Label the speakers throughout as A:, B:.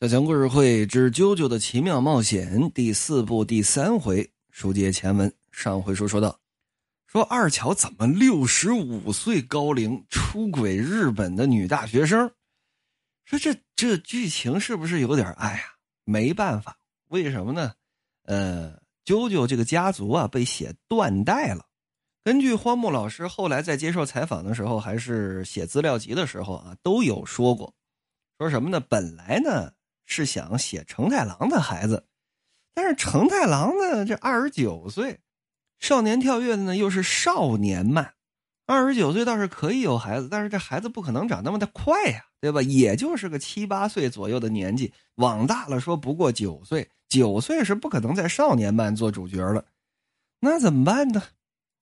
A: 小强故事会之《啾啾的奇妙冒险》第四部第三回，书接前文。上回书说到，说二乔怎么六十五岁高龄出轨日本的女大学生？说这这剧情是不是有点？哎呀，没办法，为什么呢？呃，啾啾这个家族啊被写断代了。根据荒木老师后来在接受采访的时候，还是写资料集的时候啊，都有说过，说什么呢？本来呢。是想写成太郎的孩子，但是成太郎呢，这二十九岁，少年跳跃的呢又是少年漫，二十九岁倒是可以有孩子，但是这孩子不可能长那么的快呀，对吧？也就是个七八岁左右的年纪，往大了说不过九岁，九岁是不可能在少年漫做主角了，那怎么办呢？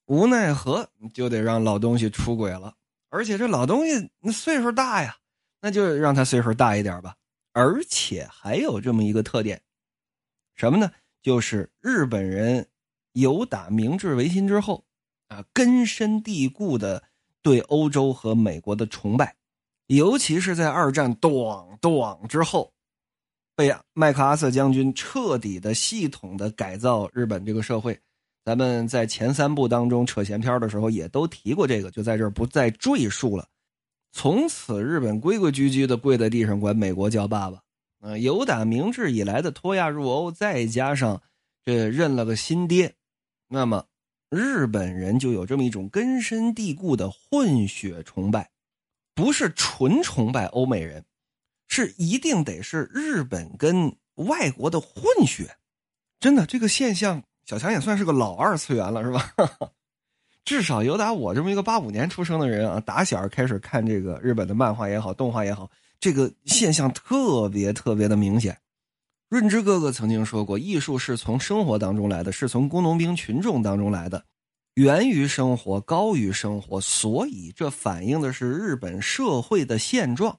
A: 无奈何就得让老东西出轨了，而且这老东西岁数大呀，那就让他岁数大一点吧。而且还有这么一个特点，什么呢？就是日本人有打明治维新之后，啊，根深蒂固的对欧洲和美国的崇拜，尤其是在二战咣咣之后，被麦克阿瑟将军彻底的、系统的改造日本这个社会。咱们在前三部当中扯闲篇的时候也都提过这个，就在这儿不再赘述了。从此，日本规规矩矩的跪在地上管美国叫爸爸。呃，有打明治以来的脱亚入欧，再加上这认了个新爹，那么日本人就有这么一种根深蒂固的混血崇拜，不是纯崇拜欧美人，是一定得是日本跟外国的混血。真的，这个现象，小强也算是个老二次元了，是吧？至少有打我这么一个八五年出生的人啊，打小开始看这个日本的漫画也好，动画也好，这个现象特别特别的明显。润之哥哥曾经说过，艺术是从生活当中来的，是从工农兵群众当中来的，源于生活，高于生活，所以这反映的是日本社会的现状。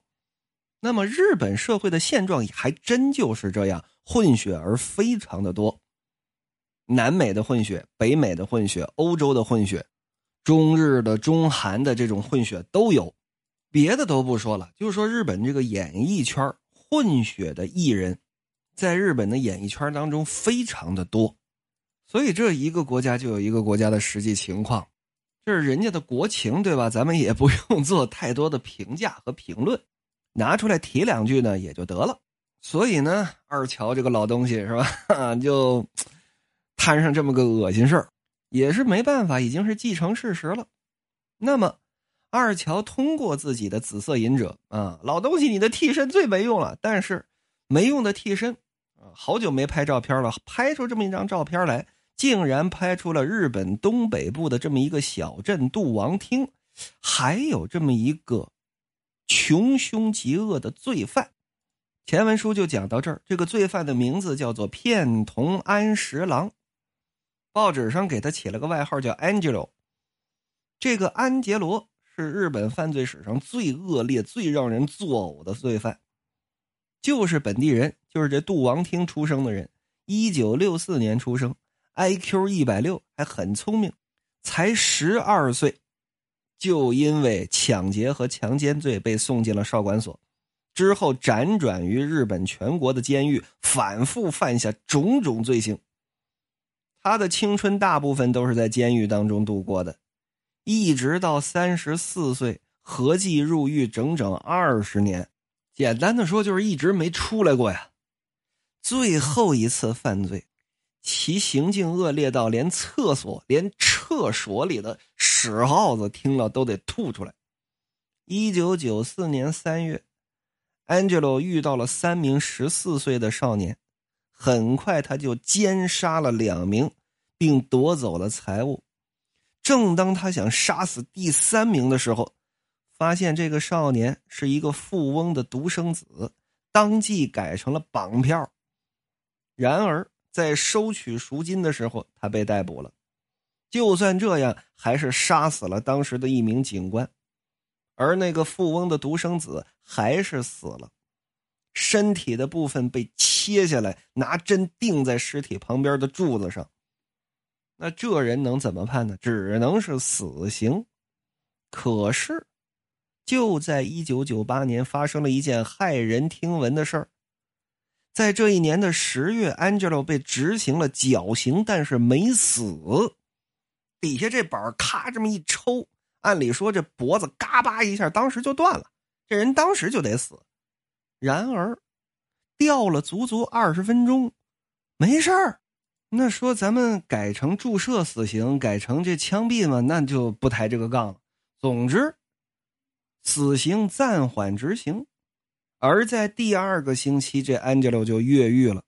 A: 那么日本社会的现状还真就是这样，混血儿非常的多，南美的混血，北美的混血，欧洲的混血。中日的、中韩的这种混血都有，别的都不说了，就是说日本这个演艺圈混血的艺人，在日本的演艺圈当中非常的多，所以这一个国家就有一个国家的实际情况，这是人家的国情，对吧？咱们也不用 做太多的评价和评论，拿出来提两句呢也就得了。所以呢，二乔这个老东西是吧，就 摊上这么个恶心事儿。也是没办法，已经是既成事实了。那么，二乔通过自己的紫色隐者啊，老东西，你的替身最没用了。但是，没用的替身啊，好久没拍照片了，拍出这么一张照片来，竟然拍出了日本东北部的这么一个小镇杜王町，还有这么一个穷凶极恶的罪犯。前文书就讲到这儿，这个罪犯的名字叫做片桐安十郎。报纸上给他起了个外号叫 Angel，这个安杰罗是日本犯罪史上最恶劣、最让人作呕的罪犯，就是本地人，就是这杜王厅出生的人，一九六四年出生，IQ 一百六，还很聪明，才十二岁，就因为抢劫和强奸罪被送进了少管所，之后辗转于日本全国的监狱，反复犯下种种罪行。他的青春大部分都是在监狱当中度过的，一直到三十四岁，合计入狱整整二十年。简单的说，就是一直没出来过呀。最后一次犯罪，其行径恶劣到连厕所、连厕所里的屎耗子听了都得吐出来。一九九四年三月，Angelo 遇到了三名十四岁的少年。很快，他就奸杀了两名，并夺走了财物。正当他想杀死第三名的时候，发现这个少年是一个富翁的独生子，当即改成了绑票。然而，在收取赎金的时候，他被逮捕了。就算这样，还是杀死了当时的一名警官，而那个富翁的独生子还是死了。身体的部分被切下来，拿针钉在尸体旁边的柱子上。那这人能怎么判呢？只能是死刑。可是，就在一九九八年，发生了一件骇人听闻的事儿。在这一年的十月，Angelo 被执行了绞刑，但是没死。底下这板咔这么一抽，按理说这脖子嘎巴一下，当时就断了，这人当时就得死。然而，吊了足足二十分钟，没事儿。那说咱们改成注射死刑，改成这枪毙嘛，那就不抬这个杠了。总之，死刑暂缓执行。而在第二个星期，这 Angel 就越狱了。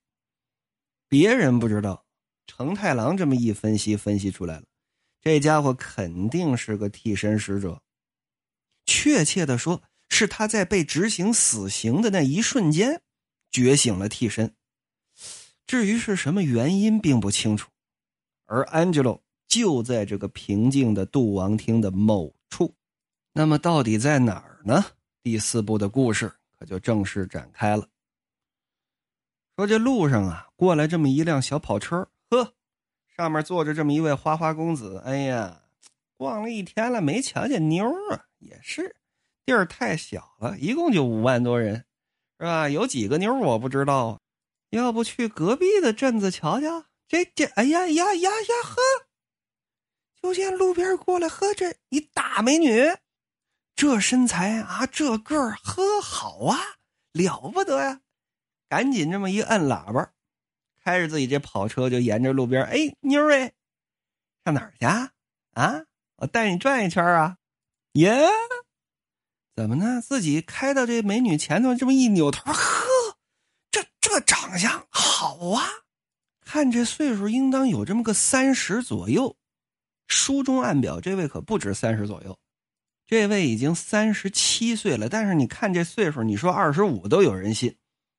A: 别人不知道，成太郎这么一分析，分析出来了，这家伙肯定是个替身使者。确切的说，是他在被执行死刑的那一瞬间，觉醒了替身。至于是什么原因，并不清楚。而 Angelo 就在这个平静的杜王厅的某处。那么，到底在哪儿呢？第四部的故事可。就正式展开了。说这路上啊，过来这么一辆小跑车，呵，上面坐着这么一位花花公子。哎呀，逛了一天了，没瞧见妞啊！也是，地儿太小了，一共就五万多人，是吧？有几个妞我不知道，要不去隔壁的镇子瞧瞧？这这，哎呀呀呀呀呵！就见路边过来，呵，这一大美女。这身材啊，这个儿，呵，好啊，了不得呀！赶紧这么一摁喇叭，开着自己这跑车就沿着路边，哎，妞儿哎，上哪儿去啊？啊，我带你转一圈啊！耶，怎么呢？自己开到这美女前头，这么一扭头，呵，这这长相好啊！看这岁数，应当有这么个三十左右。书中暗表，这位可不止三十左右。这位已经三十七岁了，但是你看这岁数，你说二十五都有人信，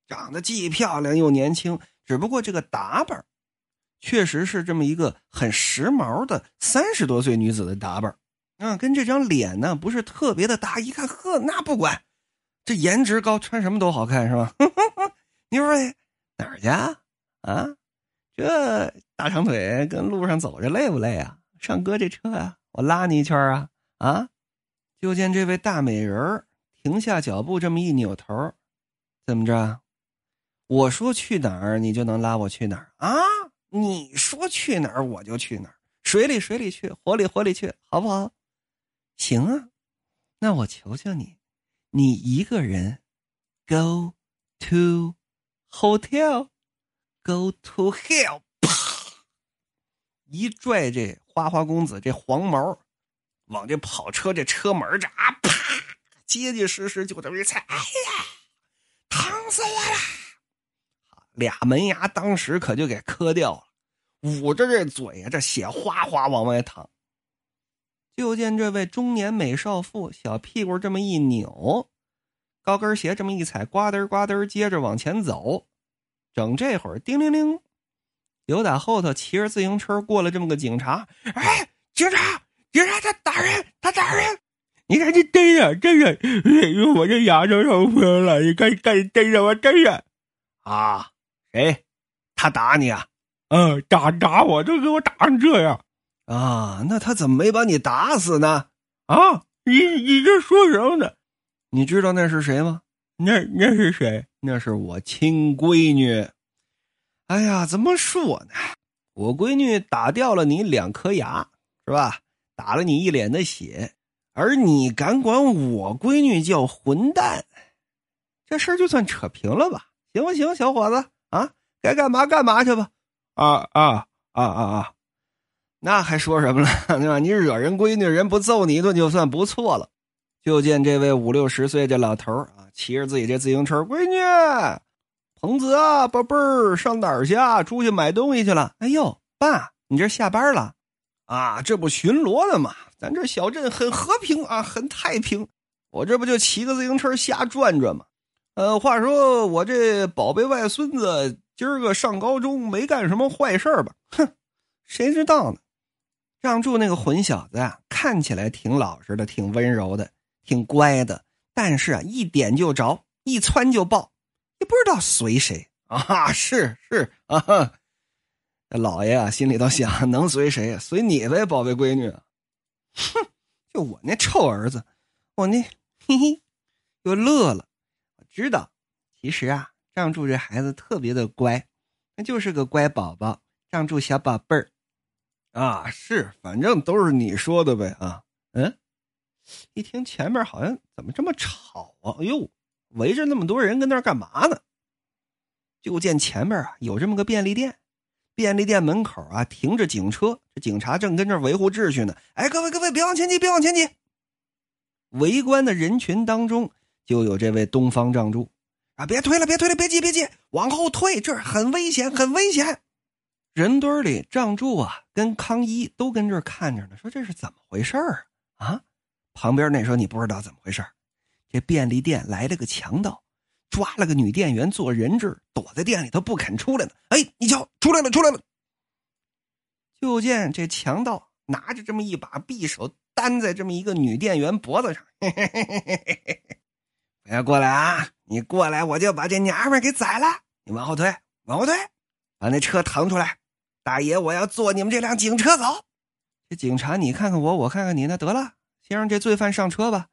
A: 长得既漂亮又年轻。只不过这个打扮，确实是这么一个很时髦的三十多岁女子的打扮啊，跟这张脸呢不是特别的搭。一看，呵，那不管，这颜值高，穿什么都好看，是吧？你说哪儿去啊？啊，这大长腿跟路上走着累不累啊？上哥这车啊，我拉你一圈啊？啊？就见这位大美人停下脚步，这么一扭头，怎么着？我说去哪儿，你就能拉我去哪儿啊？你说去哪儿，我就去哪儿。水里水里去，火里火里去，好不好？行啊，那我求求你，你一个人，go to hotel，go to hell，啪！一拽这花花公子这黄毛。往这跑车这车门这啊，啪，结结实实就这么一踩，哎呀，疼死我了！俩门牙当时可就给磕掉了，捂着这嘴呀，这血哗哗往外淌。就见这位中年美少妇小屁股这么一扭，高跟鞋这么一踩，呱噔呱噔，接着往前走。整这会儿，叮铃铃，有打后头骑着自行车过来这么个警察，哎，警察！警察，他打人，他打人！你赶紧逮着，逮着！哎呦，我这牙都受不了，你赶紧赶紧逮着我，逮着！啊，谁？他打你啊？嗯，打打我，都给我打成这样啊！那他怎么没把你打死呢？啊，你你这说什么呢？你知道那是谁吗？那那是谁？那是我亲闺女。哎呀，怎么说呢？我闺女打掉了你两颗牙，是吧？打了你一脸的血，而你敢管我闺女叫混蛋，这事儿就算扯平了吧？行不行，小伙子啊？该干嘛干嘛去吧？啊啊啊啊啊！那还说什么了？对吧？你惹人闺女，人不揍你一顿就算不错了。就见这位五六十岁这老头啊，骑着自己这自行车，闺女，彭子啊，宝贝儿，上哪儿去啊？出去买东西去了。哎呦，爸，你这下班了？啊，这不巡逻了吗？咱这小镇很和平啊，很太平。我这不就骑个自行车瞎转转吗？呃，话说我这宝贝外孙子今儿个上高中，没干什么坏事吧？哼，谁知道呢？让柱那个混小子啊，看起来挺老实的，挺温柔的，挺乖的，但是啊，一点就着，一窜就爆，也不知道随谁啊？是是啊。老爷啊，心里头想：能随谁？随你呗，宝贝闺女。哼，就我那臭儿子，我那嘿嘿，又乐了。我知道，其实啊，仗柱这孩子特别的乖，那就是个乖宝宝，仗柱小宝贝儿。啊，是，反正都是你说的呗啊。嗯，一听前面好像怎么这么吵啊？哎呦，围着那么多人跟那儿干嘛呢？就见前面啊有这么个便利店，便利店门口啊停着警车，这警察正跟这维护秩序呢。哎，各位各位，别往前挤，别往前挤。围观的人群当中就有这位东方仗柱。啊！别推了，别推了，别急，别急，往后退，这儿很危险，很危险。人堆里，仗柱啊，跟康一都跟这儿看着呢，说这是怎么回事儿啊？旁边那说你不知道怎么回事这便利店来了个强盗，抓了个女店员做人质，躲在店里头不肯出来呢。哎，你瞧，出来了，出来了。就见这强盗拿着这么一把匕首，担在这么一个女店员脖子上。嘿嘿嘿嘿嘿嘿不要过来啊！你过来，我就把这娘们给宰了。你往后退，往后退，把那车腾出来。大爷，我要坐你们这辆警车走。这警察，你看看我，我看看你，那得了，先让这罪犯上车吧。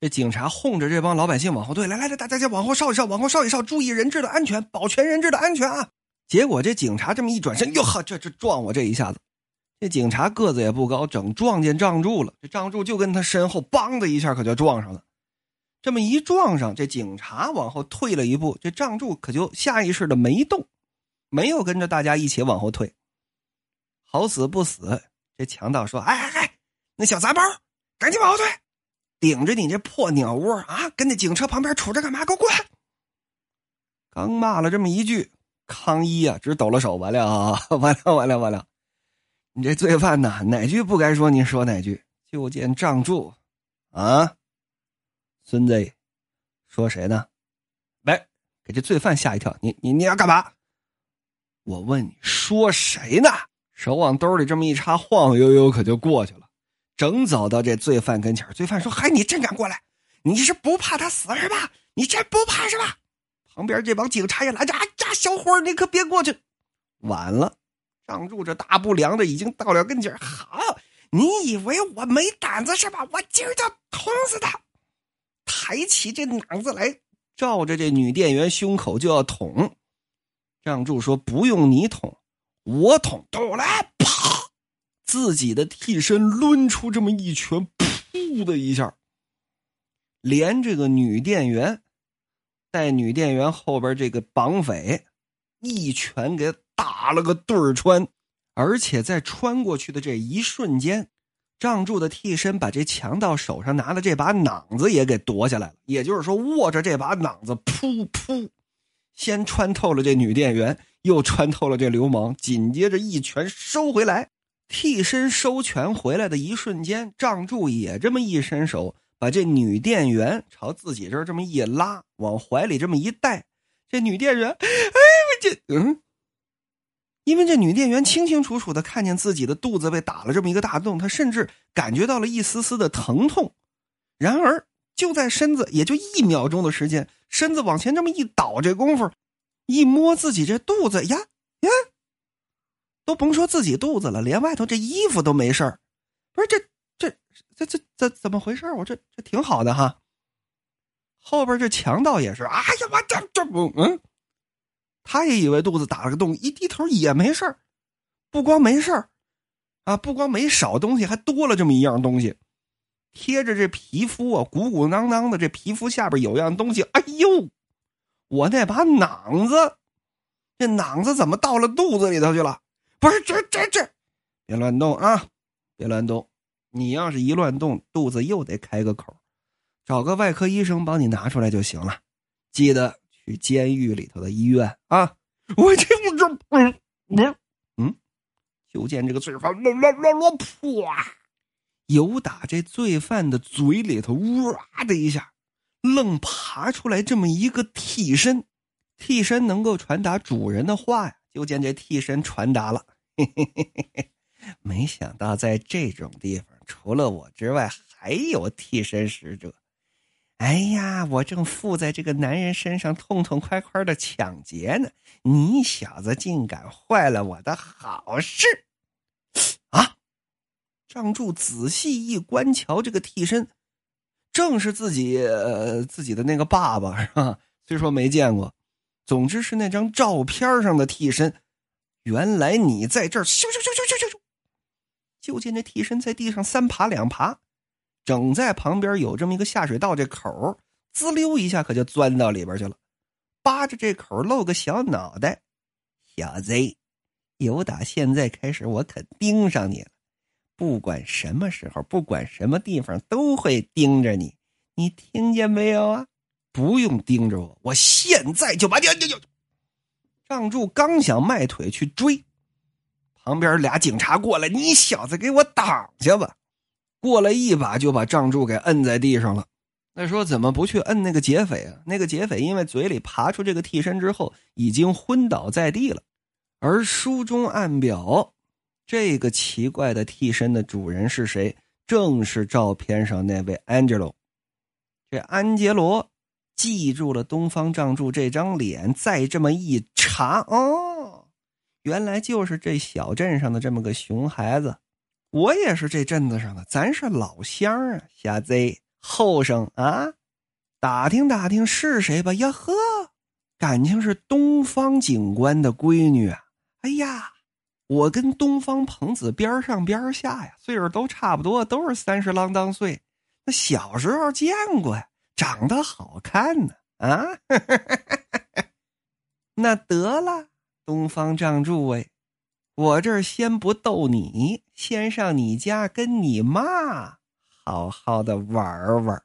A: 这警察哄着这帮老百姓往后退，来来来，大家先往后稍一稍，往后稍一稍，注意人质的安全，保全人质的安全啊！结果这警察这么一转身，哟呵，这这撞我这一下子，这警察个子也不高，整撞见仗柱了。这仗柱就跟他身后梆的一下，可就撞上了。这么一撞上，这警察往后退了一步，这仗柱可就下意识的没动，没有跟着大家一起往后退。好死不死，这强盗说：“哎哎哎，那小杂包，赶紧往后退，顶着你这破鸟窝啊，跟那警车旁边杵着干嘛？给我滚！”刚骂了这么一句，康一啊，直抖了手，完了啊，完了，完了，完了！你这罪犯呐，哪句不该说，您说哪句？就见仗柱，啊！孙子，说谁呢？来，给这罪犯吓一跳！你你你要干嘛？我问你说谁呢？手往兜里这么一插，晃晃悠悠可就过去了，正走到这罪犯跟前罪犯说：“嗨，你真敢过来？你是不怕他死是吧？你真不怕是吧？”旁边这帮警察也拦着：“哎呀，小伙你可别过去！”晚了，仗住这大不良的已经到了跟前好，你以为我没胆子是吧？我今儿就捅死他！抬起这脑子来，照着这女店员胸口就要捅。仗柱说：“不用你捅，我捅。”都来，啪！自己的替身抡出这么一拳，噗的一下，连这个女店员带女店员后边这个绑匪一拳给打了个对穿，而且在穿过去的这一瞬间。仗柱的替身把这强盗手上拿的这把榔子也给夺下来了，也就是说，握着这把榔子，噗噗，先穿透了这女店员，又穿透了这流氓，紧接着一拳收回来。替身收拳回来的一瞬间，仗柱也这么一伸手，把这女店员朝自己这儿这么一拉，往怀里这么一带。这女店员，哎，我这嗯。因为这女店员清清楚楚的看见自己的肚子被打了这么一个大洞，她甚至感觉到了一丝丝的疼痛。然而，就在身子也就一秒钟的时间，身子往前这么一倒，这功夫，一摸自己这肚子呀呀，都甭说自己肚子了，连外头这衣服都没事儿。不是这这这这这怎么回事？我这这挺好的哈。后边这强盗也是，哎呀，我这这不嗯。他也以为肚子打了个洞，一低头也没事不光没事啊，不光没少东西，还多了这么一样东西，贴着这皮肤啊，鼓鼓囊囊的，这皮肤下边有样东西。哎呦，我那把囊子，这囊子怎么到了肚子里头去了？不是，这这这，别乱动啊，别乱动！你要是一乱动，肚子又得开个口，找个外科医生帮你拿出来就行了。记得。去监狱里头的医院啊！我听不这嗯嗯嗯，就见这个罪犯乱乱乱乱啪，由打这罪犯的嘴里头哇的一下，愣爬出来这么一个替身，替身能够传达主人的话呀！就见这替身传达了，嘿嘿嘿嘿嘿，没想到在这种地方，除了我之外，还有替身使者。哎呀，我正附在这个男人身上痛痛快快的抢劫呢，你小子竟敢坏了我的好事！啊！仗柱仔细一观瞧，这个替身正是自己呃自己的那个爸爸，是吧？虽说没见过，总之是那张照片上的替身。原来你在这儿！咻咻咻咻咻咻！就见这替身在地上三爬两爬，整在旁边有这么一个下水道，这口滋溜一下可就钻到里边去了，扒着这口露个小脑袋。小子，由打现在开始，我可盯上你了。不管什么时候，不管什么地方，都会盯着你。你听见没有啊？不用盯着我，我现在就把你……仗柱刚想迈腿去追，旁边俩警察过来，你小子给我挡下吧！过来一把就把仗柱给摁在地上了。那说怎么不去摁那个劫匪啊？那个劫匪因为嘴里爬出这个替身之后，已经昏倒在地了。而书中暗表，这个奇怪的替身的主人是谁？正是照片上那位安杰罗。这安杰罗。记住了东方仗助这张脸，再这么一查，哦，原来就是这小镇上的这么个熊孩子。我也是这镇子上的，咱是老乡啊，瞎贼后生啊！打听打听是谁吧？呀呵，感情是东方警官的闺女啊！哎呀，我跟东方鹏子边上边下呀，岁数都差不多，都是三十郎当岁。那小时候见过呀。长得好看呢，啊，那得了，东方仗助哎，我这儿先不逗你，先上你家跟你妈好好的玩玩。